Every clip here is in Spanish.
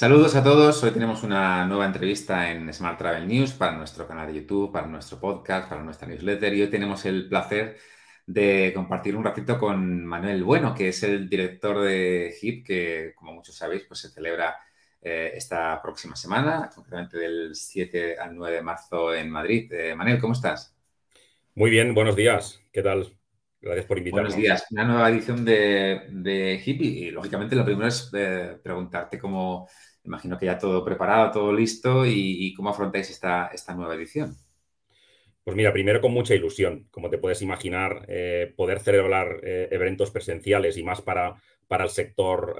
Saludos a todos. Hoy tenemos una nueva entrevista en Smart Travel News para nuestro canal de YouTube, para nuestro podcast, para nuestra newsletter. Y hoy tenemos el placer de compartir un ratito con Manuel Bueno, que es el director de HIP, que como muchos sabéis, pues se celebra eh, esta próxima semana, concretamente del 7 al 9 de marzo en Madrid. Eh, Manuel, ¿cómo estás? Muy bien, buenos días. ¿Qué tal? Gracias por invitarnos. Buenos días. Una nueva edición de, de HIP y, lógicamente, lo primero es eh, preguntarte cómo, imagino que ya todo preparado, todo listo y, cómo afrontáis esta, esta nueva edición. Pues mira, primero con mucha ilusión, como te puedes imaginar, eh, poder celebrar eh, eventos presenciales y más para, para el sector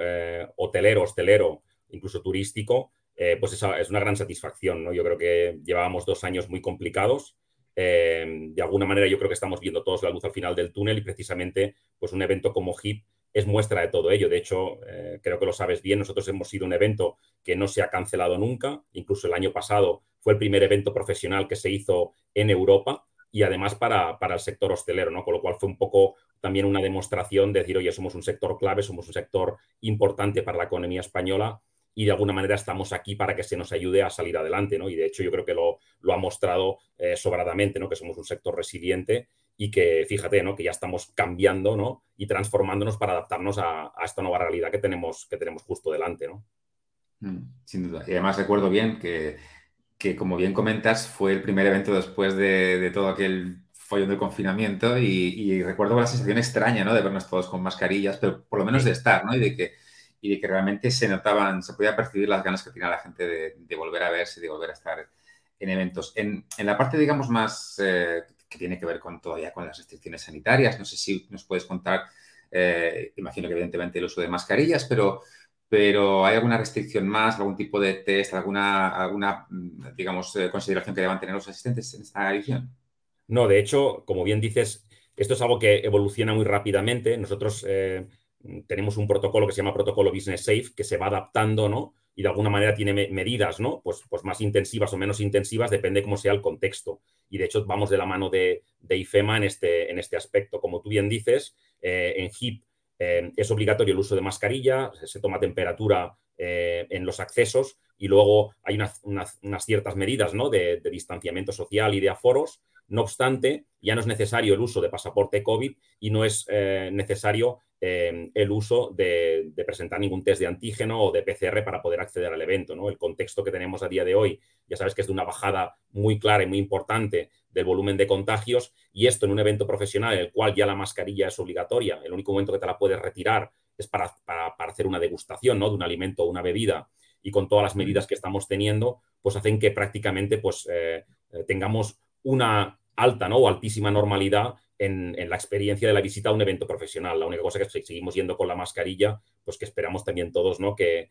hotelero, hostelero, incluso turístico, pues esa es una gran satisfacción. ¿no? Yo creo que llevábamos dos años muy complicados eh, de alguna manera yo creo que estamos viendo todos la luz al final del túnel y precisamente pues un evento como HIP es muestra de todo ello. De hecho, eh, creo que lo sabes bien, nosotros hemos sido un evento que no se ha cancelado nunca, incluso el año pasado fue el primer evento profesional que se hizo en Europa y además para, para, el sector hostelero, ¿no? Con lo cual fue un poco también una demostración de decir, oye, somos un sector clave, somos un sector importante para la economía española y de alguna manera estamos aquí para que se nos ayude a salir adelante, ¿no? Y de hecho yo creo que lo, lo ha mostrado eh, sobradamente, ¿no? Que somos un sector resiliente y que, fíjate, ¿no? Que ya estamos cambiando, ¿no? Y transformándonos para adaptarnos a, esta nueva realidad que tenemos, que tenemos justo delante, ¿no? Mm, sin duda. Y además recuerdo bien que, que, como bien comentas, fue el primer evento después de, de todo aquel follón del confinamiento y, y, recuerdo la sensación extraña, ¿no? De vernos todos con mascarillas, pero por lo menos de estar, ¿no? Y de que y de que realmente se notaban, se podía percibir las ganas que tenía la gente de, volver a verse, de volver a estar en eventos. En, la parte, digamos, más eh, que tiene que ver con todavía con las restricciones sanitarias, no sé si nos puedes contar, eh, imagino que evidentemente el uso de mascarillas, pero, pero ¿hay alguna restricción más, algún tipo de test, alguna, alguna digamos, eh, consideración que deban tener los asistentes en esta edición? No, de hecho, como bien dices, esto es algo que evoluciona muy rápidamente. Nosotros tenemos un protocolo que se llama protocolo Business Safe, que se va adaptando, ¿no? Y de alguna manera tiene medidas, ¿no? Pues, pues más intensivas o menos intensivas, depende cómo sea el contexto. Y de hecho vamos de la mano de, IFEMA en este, en este aspecto. Como tú bien dices, eh, en HIP eh, es obligatorio el uso de mascarilla, se, toma temperatura eh, en los accesos y luego hay unas, ciertas medidas ¿no? de, de, distanciamiento social y de aforos. No obstante, ya no es necesario el uso de pasaporte COVID y no es necesario Em, el uso de, presentar ningún test de antígeno o de PCR para poder acceder al evento. ¿no? El contexto que tenemos a día de hoy, ya sabes que es de una bajada muy clara y muy importante del volumen de contagios y esto en un evento profesional en el cual ya la mascarilla es obligatoria, el único momento que te la puedes retirar es para, hacer una degustación ¿no? de un alimento o una bebida y con todas las medidas que estamos teniendo, pues hacen que prácticamente pues, eh, eh, tengamos una alta ¿no? o altísima normalidad en, la experiencia de la visita a un evento profesional. La única cosa que seguimos yendo con la mascarilla, pues que esperamos también todos, ¿no? Que,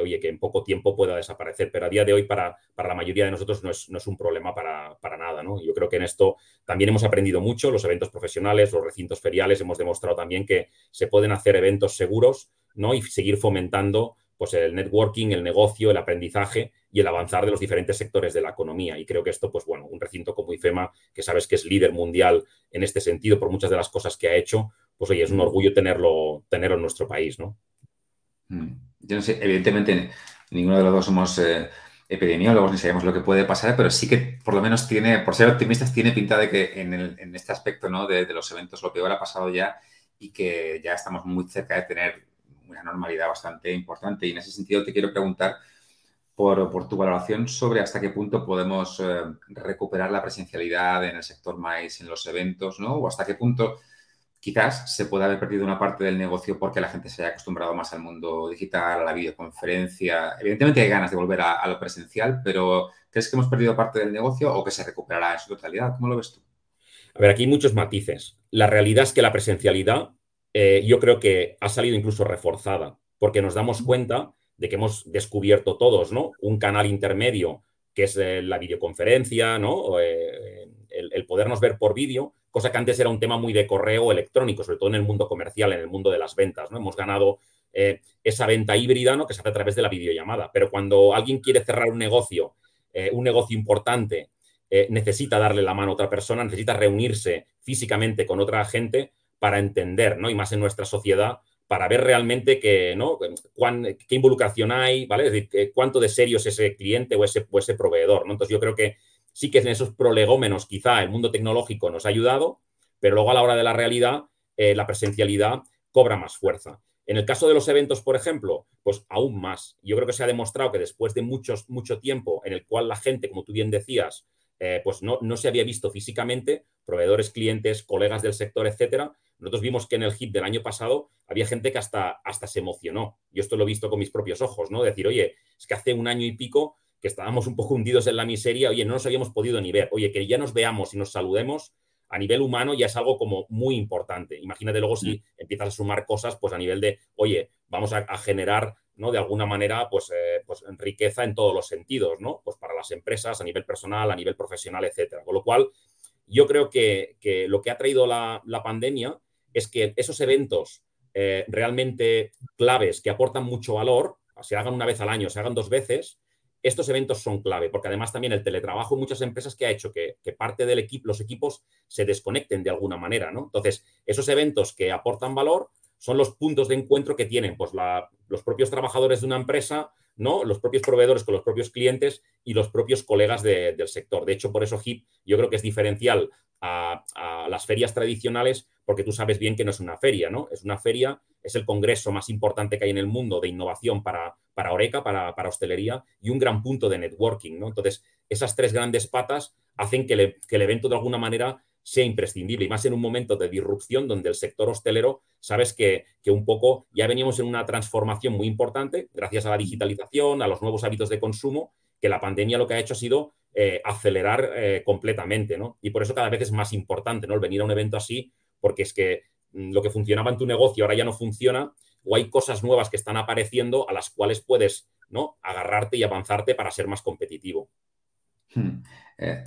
oye, que en poco tiempo pueda desaparecer. Pero a día de hoy, para, para la mayoría de nosotros, no es, no es un problema para, para, nada, ¿no? Yo creo que en esto también hemos aprendido mucho. Los eventos profesionales, los recintos feriales, hemos demostrado también que se pueden hacer eventos seguros, ¿no? Y seguir fomentando pues el networking, el negocio, el aprendizaje y el avanzar de los diferentes sectores de la economía. Y creo que esto, pues bueno, un recinto como IFEMA, que sabes que es líder mundial en este sentido por muchas de las cosas que ha hecho, pues oye, es un orgullo tenerlo, tenerlo en nuestro país, ¿no? Mm. Yo no sé, evidentemente ninguno de los dos somos eh, epidemiólogos ni sabemos lo que puede pasar, pero sí que por lo menos tiene, por ser optimistas, tiene pinta de que en, este aspecto ¿no? de, de los eventos lo peor ha pasado ya y que ya estamos muy cerca de tener una normalidad bastante importante. Y en ese sentido te quiero preguntar por, tu valoración sobre hasta qué punto podemos eh, recuperar la presencialidad en el sector más en los eventos, ¿no? O hasta qué punto quizás se puede haber perdido una parte del negocio porque la gente se haya acostumbrado más al mundo digital, a la videoconferencia. Evidentemente hay ganas de volver a, lo presencial, pero ¿crees que hemos perdido parte del negocio o que se recuperará en su totalidad? ¿Cómo lo ves tú? A ver, aquí hay muchos matices. La realidad es que la presencialidad eh, yo creo que ha salido incluso reforzada, porque nos damos cuenta de que hemos descubierto todos, ¿no? Un canal intermedio que es eh, la videoconferencia, ¿no? Eh, el, podernos ver por vídeo, cosa que antes era un tema muy de correo electrónico, sobre todo en el mundo comercial, en el mundo de las ventas, ¿no? Hemos ganado esa venta híbrida, ¿no? Que se hace a través de la videollamada. Pero cuando alguien quiere cerrar un negocio, un negocio importante, necesita darle la mano a otra persona, necesita reunirse físicamente con otra gente, para entender, ¿no? Y más en nuestra sociedad, para ver realmente que, ¿no? qué involucración hay, ¿vale? Es decir, cuánto de serio es ese cliente o ese, ese proveedor. Entonces yo creo que sí que en esos prolegómenos quizá el mundo tecnológico nos ha ayudado, pero luego a la hora de la realidad eh, la presencialidad cobra más fuerza. En el caso de los eventos, por ejemplo, pues aún más. Yo creo que se ha demostrado que después de muchos, mucho tiempo en el cual la gente, como tú bien decías, eh, pues no, no, se había visto físicamente, proveedores, clientes, colegas del sector, etcétera. Nosotros vimos que en el HIP del año pasado había gente que hasta, hasta se emocionó. Yo esto lo he visto con mis propios ojos, ¿no? Decir, oye, es que hace un año y pico que estábamos un poco hundidos en la miseria, oye, no nos habíamos podido ni ver, oye, que ya nos veamos y nos saludemos, a nivel humano ya es algo como muy importante. Imagínate luego si mm. empiezas a sumar cosas, pues a nivel de, oye, vamos a, generar, ¿no? De alguna manera, pues, eh, pues riqueza en todos los sentidos, ¿no? Pues para las empresas, a nivel personal, a nivel profesional, etcétera. Con lo cual, yo creo que, lo que ha traído la, pandemia es que esos eventos eh, realmente claves que aportan mucho valor, se hagan una vez al año, se hagan dos veces, estos eventos son clave, porque además también el teletrabajo en muchas empresas que ha hecho que, parte del equipo, los equipos se desconecten de alguna manera, ¿no? Entonces, esos eventos que aportan valor son los puntos de encuentro que tienen pues, los propios trabajadores de una empresa, ¿no? Los propios proveedores con los propios clientes y los propios colegas del sector. De hecho, por eso HIP yo creo que es diferencial a, las ferias tradicionales, porque tú sabes bien que no es una feria, ¿no? Es una feria es el congreso más importante que hay en el mundo de innovación para, para Oreca, para, hostelería, y un gran punto de networking. ¿no? Entonces, esas tres grandes patas hacen que, el evento de alguna manera sea imprescindible, y más en un momento de disrupción donde el sector hostelero, sabes que, un poco ya veníamos en una transformación muy importante, gracias a la digitalización, a los nuevos hábitos de consumo, que la pandemia lo que ha hecho ha sido eh, acelerar eh, completamente, ¿no? Y por eso cada vez es más importante, ¿no? El venir a un evento así, porque es que Mm, lo que funcionaba en tu negocio ahora ya no funciona o hay cosas nuevas que están apareciendo a las cuales puedes ¿no? agarrarte y avanzarte para ser más competitivo. Hmm. Eh,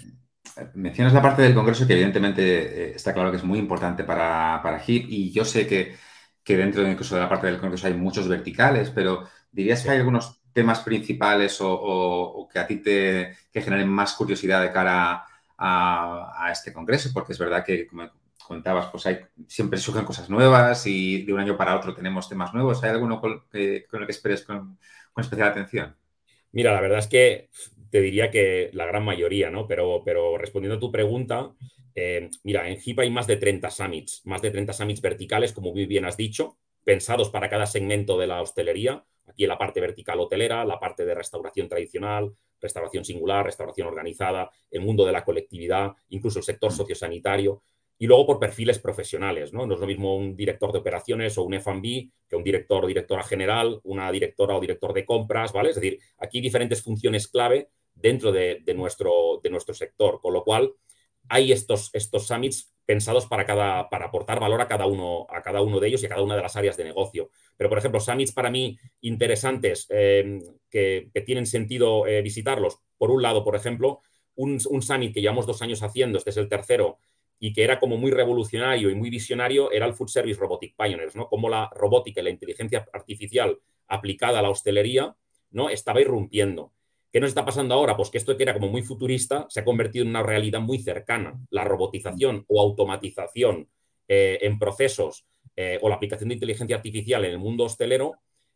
mencionas la parte del Congreso que evidentemente eh, está claro que es muy importante para, para HIP y yo sé que, dentro incluso de la parte del Congreso hay muchos verticales, pero dirías que hay algunos temas principales o, que a ti te generen más curiosidad de cara a, a, este Congreso, porque es verdad que, como comentabas, pues hay, siempre surgen cosas nuevas y de un año para otro tenemos temas nuevos. ¿Hay alguno con, el que esperes con, especial atención? Mira, la verdad es que te diría que la gran mayoría, ¿no? Pero, pero respondiendo a tu pregunta, eh, mira, en HIP hay más de 30 summits, más de 30 summits verticales, como muy bien has dicho, pensados para cada segmento de la hostelería. Aquí en la parte vertical hotelera, la parte de restauración tradicional, restauración singular, restauración organizada, el mundo de la colectividad, incluso el sector sociosanitario y luego por perfiles profesionales, ¿no? No es lo mismo un director de operaciones o un F&B que un director o directora general, una directora o director de compras, ¿vale? Es decir, aquí hay diferentes funciones clave dentro de, nuestro, de nuestro sector, con lo cual hay estos, estos summits pensados para, cada, para aportar valor a cada, uno, a cada uno de ellos y a cada una de las áreas de negocio. Pero, por ejemplo, summits para mí interesantes eh, que, tienen sentido eh, visitarlos. Por un lado, por ejemplo, un, un summit que llevamos dos años haciendo, este es el tercero, y que era como muy revolucionario y muy visionario era el Food Service Robotic Pioneers, ¿no? Cómo la robótica y la inteligencia artificial aplicada a la hostelería, ¿no? Estaba irrumpiendo. ¿Qué nos está pasando ahora? Pues que esto que era como muy futurista se ha convertido en una realidad muy cercana. La robotización o automatización eh, en procesos eh, o la aplicación de inteligencia artificial en el mundo hostelero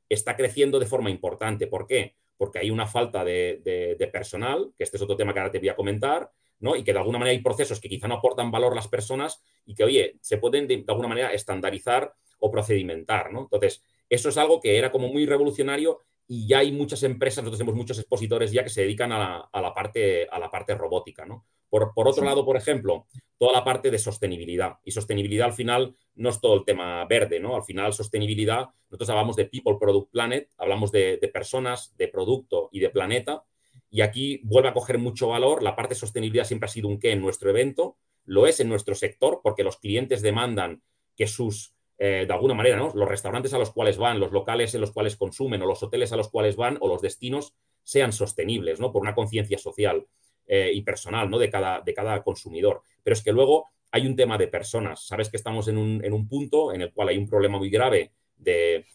está creciendo de forma importante. ¿Por qué? Porque hay una falta de, de personal, que este es otro tema que ahora te voy a comentar, y que de alguna manera hay procesos que quizá no aportan valor a las personas y que, oye, se pueden de, alguna manera estandarizar o procedimentar, ¿no? Entonces, eso es algo que era como muy revolucionario y ya hay muchas empresas, nosotros tenemos muchos expositores ya que se dedican a la, parte, a la parte robótica, ¿no? Por, otro lado, por ejemplo, toda la parte de sostenibilidad. Y sostenibilidad al final no es todo el tema verde, ¿no? Al final, sostenibilidad, nosotros hablamos de People, Product, Planet, hablamos de, de personas, de producto y de planeta, y aquí vuelve a coger mucho valor. La parte de sostenibilidad siempre ha sido un qué en nuestro evento, lo es en nuestro sector, porque los clientes demandan que sus, eh, de alguna manera, los restaurantes a los cuales van, los locales en los cuales consumen, o los hoteles a los cuales van, o los destinos, sean sostenibles, ¿no? Por una conciencia social eh, y personal, ¿no? De cada, de cada consumidor. Pero es que luego hay un tema de personas. Sabes que estamos en un, punto en el cual hay un problema muy grave de,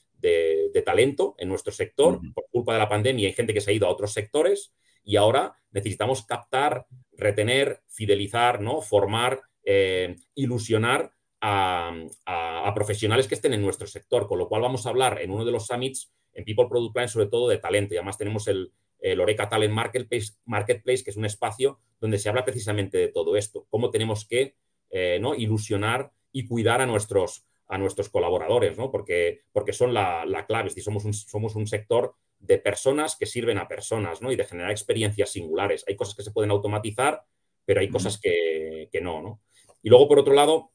talento en nuestro sector. Por culpa de la pandemia hay gente que se ha ido a otros sectores y ahora necesitamos captar, retener, fidelizar, ¿no? formar, eh, ilusionar a, profesionales que estén en nuestro sector, con lo cual vamos a hablar en uno de los summits en People Product Plan sobre todo de talento y además tenemos el, el Oreca Talent Marketplace, Marketplace, que es un espacio donde se habla precisamente de todo esto, cómo tenemos que eh, ¿no? ilusionar y cuidar a nuestros, a nuestros colaboradores, ¿no? porque, porque son la, clave, es somos un, somos un sector de personas que sirven a personas ¿no? y de generar experiencias singulares. Hay cosas que se pueden automatizar, pero hay cosas que, que no, no. Y luego, por otro lado,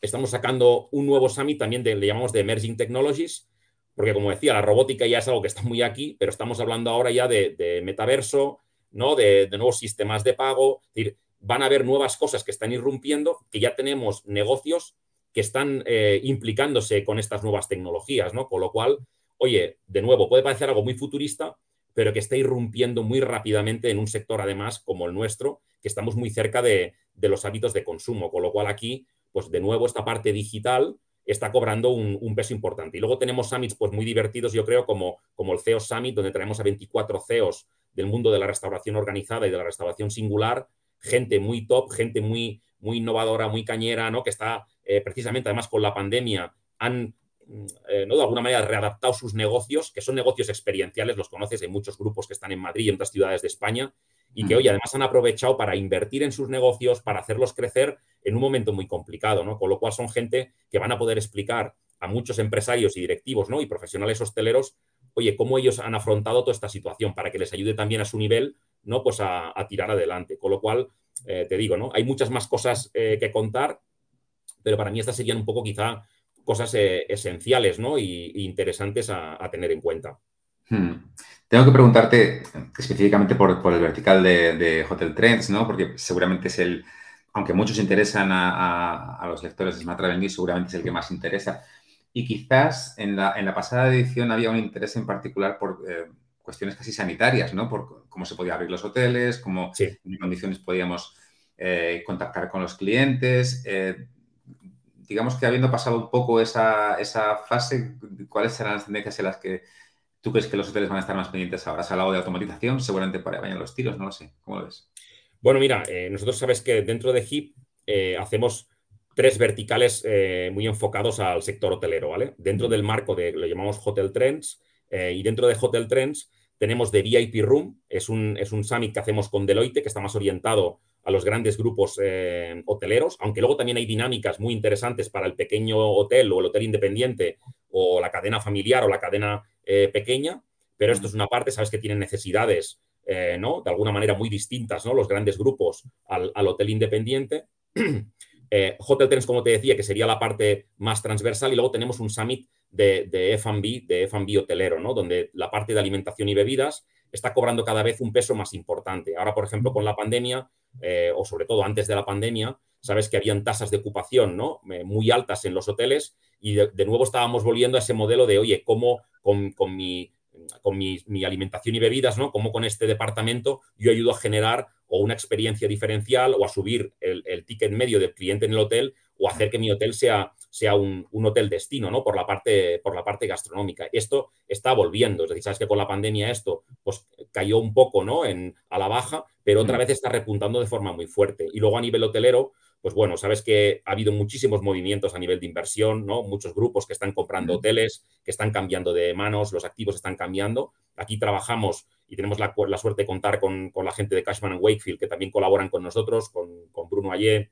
estamos sacando un nuevo summit también de, le llamamos de Emerging Technologies, porque como decía, la robótica ya es algo que está muy aquí, pero estamos hablando ahora ya de, metaverso, ¿no? De, nuevos sistemas de pago. Es decir, van a haber nuevas cosas que están irrumpiendo, que ya tenemos negocios que están eh, implicándose con estas nuevas tecnologías, ¿no? Con lo cual, oye, de nuevo, puede parecer algo muy futurista, pero que está irrumpiendo muy rápidamente en un sector, además, como el nuestro, que estamos muy cerca de, los hábitos de consumo. Con lo cual, aquí, pues de nuevo, esta parte digital está cobrando un, peso importante. Y luego tenemos summits pues, muy divertidos, yo creo, como, como el CEO Summit, donde traemos a 24 CEOs del mundo de la restauración organizada y de la restauración singular, gente muy top, gente muy, muy innovadora, muy cañera, ¿no? que está eh, precisamente, además, con la pandemia, han eh, ¿no? de alguna manera readaptado sus negocios, que son negocios experienciales, los conoces, hay muchos grupos que están en Madrid y en otras ciudades de España, y que hoy además han aprovechado para invertir en sus negocios, para hacerlos crecer en un momento muy complicado, ¿no? Con lo cual son gente que van a poder explicar a muchos empresarios y directivos, ¿no? Y profesionales hosteleros, oye, cómo ellos han afrontado toda esta situación para que les ayude también a su nivel, ¿no? Pues a, tirar adelante. Con lo cual, eh, te digo, ¿no? Hay muchas más cosas eh, que contar, pero para mí estas serían un poco quizá cosas eh, esenciales, ¿no? Y, interesantes a, tener en cuenta. Hmm. Tengo que preguntarte específicamente por, el vertical de, Hotel Trends, ¿no? Porque seguramente es el, aunque muchos interesan a, los lectores de Smart Travel seguramente es el que más interesa. Y quizás en la, pasada edición había un interés en particular por eh, cuestiones casi sanitarias, ¿no? Por cómo se podía abrir los hoteles, cómo, en qué condiciones podíamos eh, contactar con los clientes. Eh, digamos que habiendo pasado un poco esa, esa fase, ¿cuáles serán las tendencias en las que ¿Tú crees que los hoteles van a estar más pendientes ahora? ¿Has hablado de automatización? Seguramente para vayan los tiros, no lo sé. ¿Cómo lo ves? Bueno, mira, eh, nosotros sabes que dentro de HIP eh, hacemos tres verticales eh, muy enfocados al sector hotelero, ¿vale? Dentro del marco de, lo llamamos Hotel Trends, y dentro de Hotel Trends tenemos de VIP Room, es un, es un summit que hacemos con Deloitte, que está más orientado a los grandes grupos hoteleros, aunque luego también hay dinámicas muy interesantes para el pequeño hotel o el hotel independiente o la cadena familiar o la cadena eh, pequeña, pero esto es una parte, sabes que tienen necesidades, eh, ¿no? De alguna manera muy distintas, ¿no? Los grandes grupos al, hotel independiente. Eh, hotel Trends, como te decía, que sería la parte más transversal, y luego tenemos un summit de, de F&B, de F&B hotelero, ¿no? Donde la parte de alimentación y bebidas está cobrando cada vez un peso más importante. Ahora, por ejemplo, con la pandemia, o sobre todo antes de la pandemia, sabes que habían tasas de ocupación ¿no? muy altas en los hoteles y de, nuevo estábamos volviendo a ese modelo de, oye, ¿cómo con, mi, con mi, alimentación y bebidas, ¿no? Cómo con este departamento yo ayudo a generar o una experiencia diferencial o a subir el, ticket medio del cliente en el hotel o hacer que mi hotel sea, sea un, hotel destino, ¿no? Por la, parte, por la parte gastronómica. Esto está volviendo, es decir, sabes que con la pandemia esto pues cayó un poco, ¿no? En, a la baja, pero otra vez está repuntando de forma muy fuerte. Y luego a nivel hotelero, pues bueno, sabes que ha habido muchísimos movimientos a nivel de inversión, ¿no? Muchos grupos que están comprando hoteles, que están cambiando de manos, los activos están cambiando. Aquí trabajamos y tenemos la, suerte de contar con, la gente de Cashman Wakefield, que también colaboran con nosotros, con, Bruno Ayer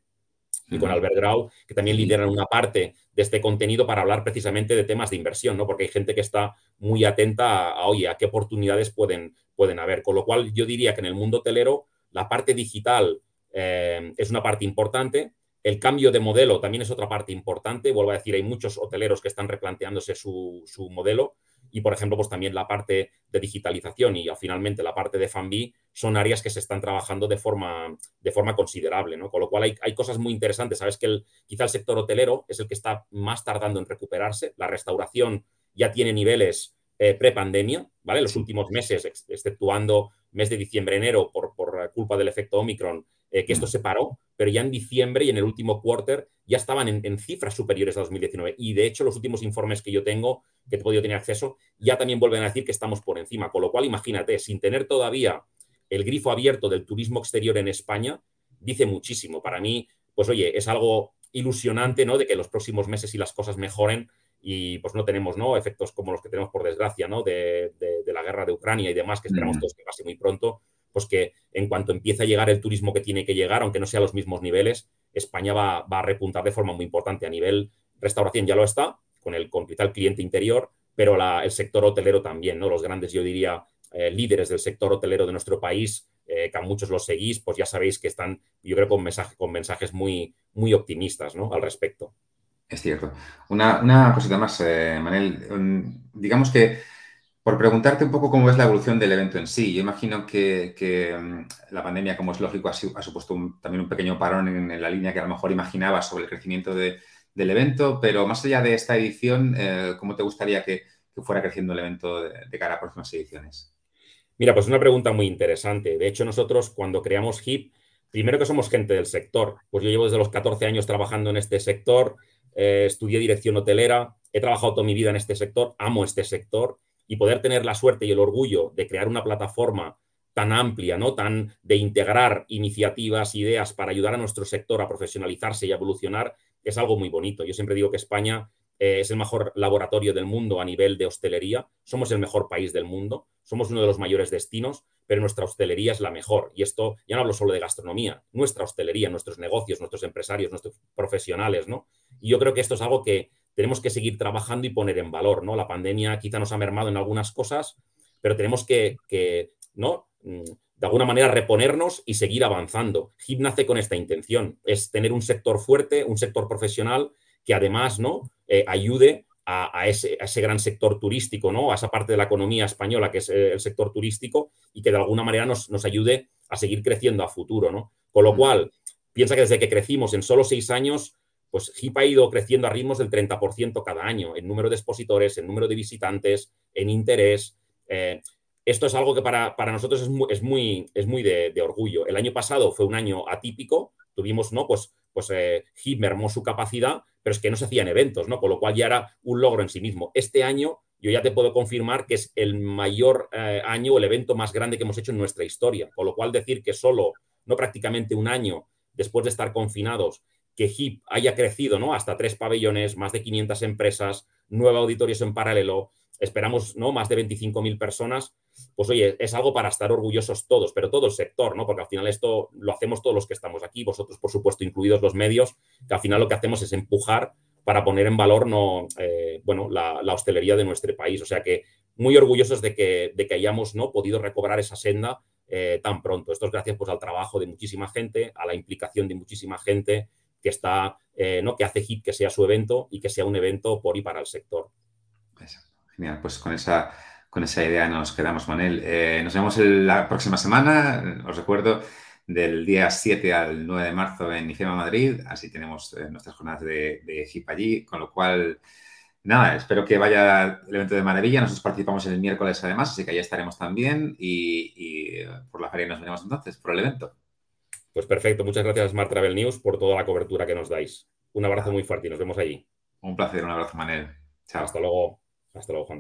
y con Albert Grau, que también lideran una parte de este contenido para hablar precisamente de temas de inversión, ¿no? Porque hay gente que está muy atenta a, oye, a qué oportunidades pueden, pueden haber. Con lo cual, yo diría que en el mundo hotelero, la parte digital eh, es una parte importante. El cambio de modelo también es otra parte importante. Vuelvo a decir, hay muchos hoteleros que están replanteándose su, modelo y, por ejemplo, pues también la parte de digitalización y finalmente la parte de FANBI son áreas que se están trabajando de forma, de forma considerable, ¿no? Con lo cual hay, cosas muy interesantes. Sabes que el, quizá el sector hotelero es el que está más tardando en recuperarse. La restauración ya tiene niveles eh, pre-pandemia, ¿vale? Los últimos meses, exceptuando mes de diciembre, enero, por culpa del efecto Omicron, eh, que esto se paró, pero ya en diciembre y en el último quarter ya estaban en, cifras superiores a 2019. Y de hecho, los últimos informes que yo tengo, que he podido tener acceso, ya también vuelven a decir que estamos por encima. Con lo cual, imagínate, sin tener todavía el grifo abierto del turismo exterior en España, dice muchísimo. Para mí, pues oye, es algo ilusionante, ¿no? De que los próximos meses y las cosas mejoren y pues no tenemos, ¿no? Efectos como los que tenemos por desgracia, ¿no? De, la guerra de Ucrania y demás, que esperamos todos que pase muy pronto, pues que en cuanto empiece a llegar el turismo que tiene que llegar, aunque no sea a los mismos niveles, España va, a repuntar de forma muy importante a nivel restauración, ya lo está, con el, con cliente interior, pero el sector hotelero también, ¿no? Los grandes, yo diría, eh, líderes del sector hotelero de nuestro país, eh, que a muchos los seguís, pues ya sabéis que están, yo creo, con, con mensajes muy, muy optimistas ¿no? al respecto. Es cierto. Una, cosita más, eh, Manel. Um, digamos que por preguntarte un poco cómo es la evolución del evento en sí, yo imagino que, um, la pandemia, como es lógico, ha, supuesto también un pequeño parón en, la línea que a lo mejor imaginaba sobre el crecimiento del evento, pero más allá de esta edición, ¿cómo te gustaría que, fuera creciendo el evento de cara a próximas ediciones? Mira, pues una pregunta muy interesante. De hecho, nosotros cuando creamos HIP, primero que somos gente del sector, pues yo llevo desde los 14 años trabajando en este sector, eh, estudié dirección hotelera, he trabajado toda mi vida en este sector, amo este sector y poder tener la suerte y el orgullo de crear una plataforma tan amplia, ¿no? Tan de integrar iniciativas, ideas para ayudar a nuestro sector a profesionalizarse y evolucionar, es algo muy bonito. Yo siempre digo que España eh, es el mejor laboratorio del mundo a nivel de hostelería, somos el mejor país del mundo, somos uno de los mayores destinos, pero nuestra hostelería es la mejor. Y esto ya no hablo solo de gastronomía, nuestra hostelería, nuestros negocios, nuestros empresarios, nuestros profesionales, ¿no? Y yo creo que esto es algo que tenemos que seguir trabajando y poner en valor, ¿no? La pandemia quizá nos ha mermado en algunas cosas, pero tenemos que, que ¿no? Mm, de alguna manera reponernos y seguir avanzando. HIP nace con esta intención, es tener un sector fuerte, un sector profesional que además ¿no? Eh, ayude a, ese, gran sector turístico, ¿no? a esa parte de la economía española que es eh, el sector turístico y que de alguna manera nos, ayude a seguir creciendo a futuro. ¿no? Con lo cual, piensa que desde que crecimos en solo seis años, pues HIP ha ido creciendo a ritmos del 30% cada año en número de expositores, en número de visitantes, en interés. Eh, esto es algo que para, nosotros es muy, es muy, es muy de, orgullo. El año pasado fue un año atípico, tuvimos, ¿no? Pues pues eh, mermó su capacidad, pero es que no se hacían eventos, ¿no? Con lo cual ya era un logro en sí mismo. Este año yo ya te puedo confirmar que es el mayor eh, año el evento más grande que hemos hecho en nuestra historia. Con lo cual decir que solo, no prácticamente un año después de estar confinados, que HIP haya crecido, ¿no? Hasta tres pabellones, más de 500 empresas, nueve auditorios en paralelo, esperamos ¿no? más de 25.000 personas, pues oye, es algo para estar orgullosos todos, pero todo el sector, ¿no? Porque al final esto lo hacemos todos los que estamos aquí, vosotros por supuesto incluidos los medios, que al final lo que hacemos es empujar para poner en valor no, eh, bueno, la, hostelería de nuestro país. O sea que muy orgullosos de que, de que hayamos ¿no? podido recobrar esa senda eh, tan pronto. Esto es gracias pues, al trabajo de muchísima gente, a la implicación de muchísima gente que está, eh, ¿no? que hace HIP que sea su evento y que sea un evento por y para el sector. Genial, pues con esa, con esa idea nos quedamos, Manel. Eh, nos vemos la próxima semana, os recuerdo, del día 7 al 9 de marzo en IFEMA Madrid, así tenemos eh, nuestras jornadas de, HIP allí, con lo cual, nada, espero que vaya el evento de maravilla. Nosotros participamos el miércoles además, así que allá estaremos también y, por la feria nos veremos entonces, por el evento. Pues perfecto, muchas gracias Smart Travel News por toda la cobertura que nos dais. Un abrazo muy fuerte y nos vemos allí. Un placer, un abrazo Manel. Chao. Hasta luego. Hasta luego, Juan.